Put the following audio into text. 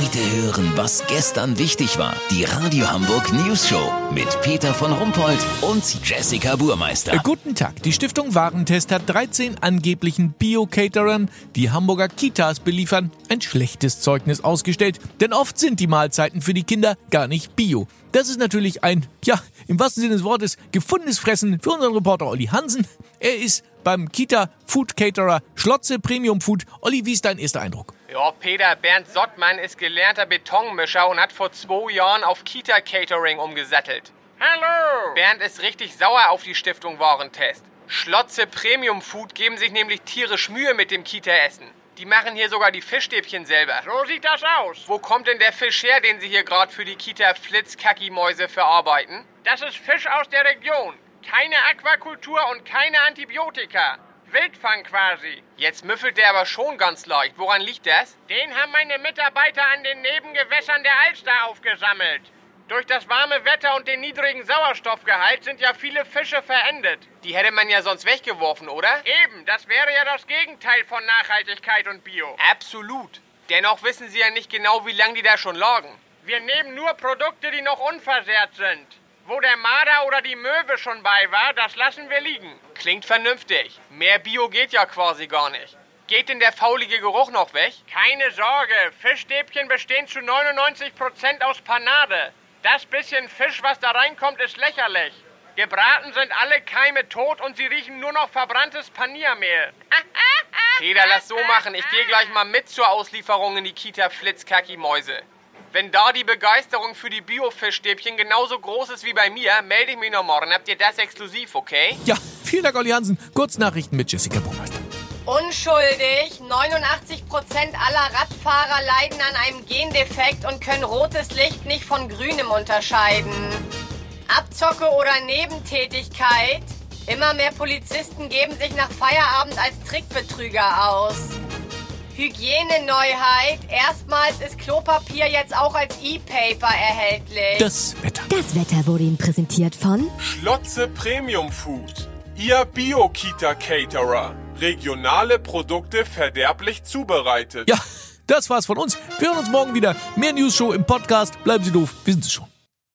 Heute hören, was gestern wichtig war. Die Radio Hamburg News Show mit Peter von Rumpold und Jessica Burmeister. Äh, guten Tag. Die Stiftung Warentest hat 13 angeblichen Bio-Caterern, die Hamburger Kitas beliefern, ein schlechtes Zeugnis ausgestellt. Denn oft sind die Mahlzeiten für die Kinder gar nicht bio. Das ist natürlich ein, ja, im wahrsten Sinne des Wortes, gefundenes Fressen für unseren Reporter Olli Hansen. Er ist beim Kita Food Caterer Schlotze Premium Food. Olli, wie ist dein erster Eindruck? Ja, Peter Bernd Sottmann ist gelernter Betonmischer und hat vor zwei Jahren auf Kita Catering umgesattelt. Hallo! Bernd ist richtig sauer auf die Stiftung Warentest. Schlotze Premium Food geben sich nämlich tierisch Mühe mit dem Kita-Essen. Die machen hier sogar die Fischstäbchen selber. So sieht das aus. Wo kommt denn der Fisch her, den Sie hier gerade für die Kita Flitzkacki-Mäuse verarbeiten? Das ist Fisch aus der Region. Keine Aquakultur und keine Antibiotika. Wildfang quasi. Jetzt müffelt der aber schon ganz leicht. Woran liegt das? Den haben meine Mitarbeiter an den Nebengewässern der Alster aufgesammelt. Durch das warme Wetter und den niedrigen Sauerstoffgehalt sind ja viele Fische verendet. Die hätte man ja sonst weggeworfen, oder? Eben, das wäre ja das Gegenteil von Nachhaltigkeit und Bio. Absolut. Dennoch wissen Sie ja nicht genau, wie lange die da schon lagen. Wir nehmen nur Produkte, die noch unversehrt sind. Wo der Marder oder die Möwe schon bei war, das lassen wir liegen. Klingt vernünftig. Mehr Bio geht ja quasi gar nicht. Geht denn der faulige Geruch noch weg? Keine Sorge, Fischstäbchen bestehen zu 99% aus Panade. Das bisschen Fisch, was da reinkommt, ist lächerlich. Gebraten sind alle Keime tot und sie riechen nur noch verbranntes Paniermehl. Peter, lass so machen. Ich gehe gleich mal mit zur Auslieferung in die Kita Flitzkacki-Mäuse. Wenn da die Begeisterung für die Bio-Fischstäbchen genauso groß ist wie bei mir, melde ich mich noch morgen. Habt ihr das exklusiv, okay? Ja, vielen Dank, Olli Hansen. Kurznachrichten mit Jessica Burmeister. Unschuldig. 89% aller Radfahrer leiden an einem Gendefekt und können rotes Licht nicht von grünem unterscheiden. Abzocke oder Nebentätigkeit. Immer mehr Polizisten geben sich nach Feierabend als Trickbetrüger aus. Hygieneneuheit. Erstmals ist Klopapier jetzt auch als E-Paper erhältlich. Das Wetter. Das Wetter wurde Ihnen präsentiert von Schlotze Premium Food. Ihr Bio-Kita-Caterer. Regionale Produkte verderblich zubereitet. Ja, das war's von uns. Wir hören uns morgen wieder. Mehr News Show im Podcast. Bleiben Sie doof. Wir sind es schon.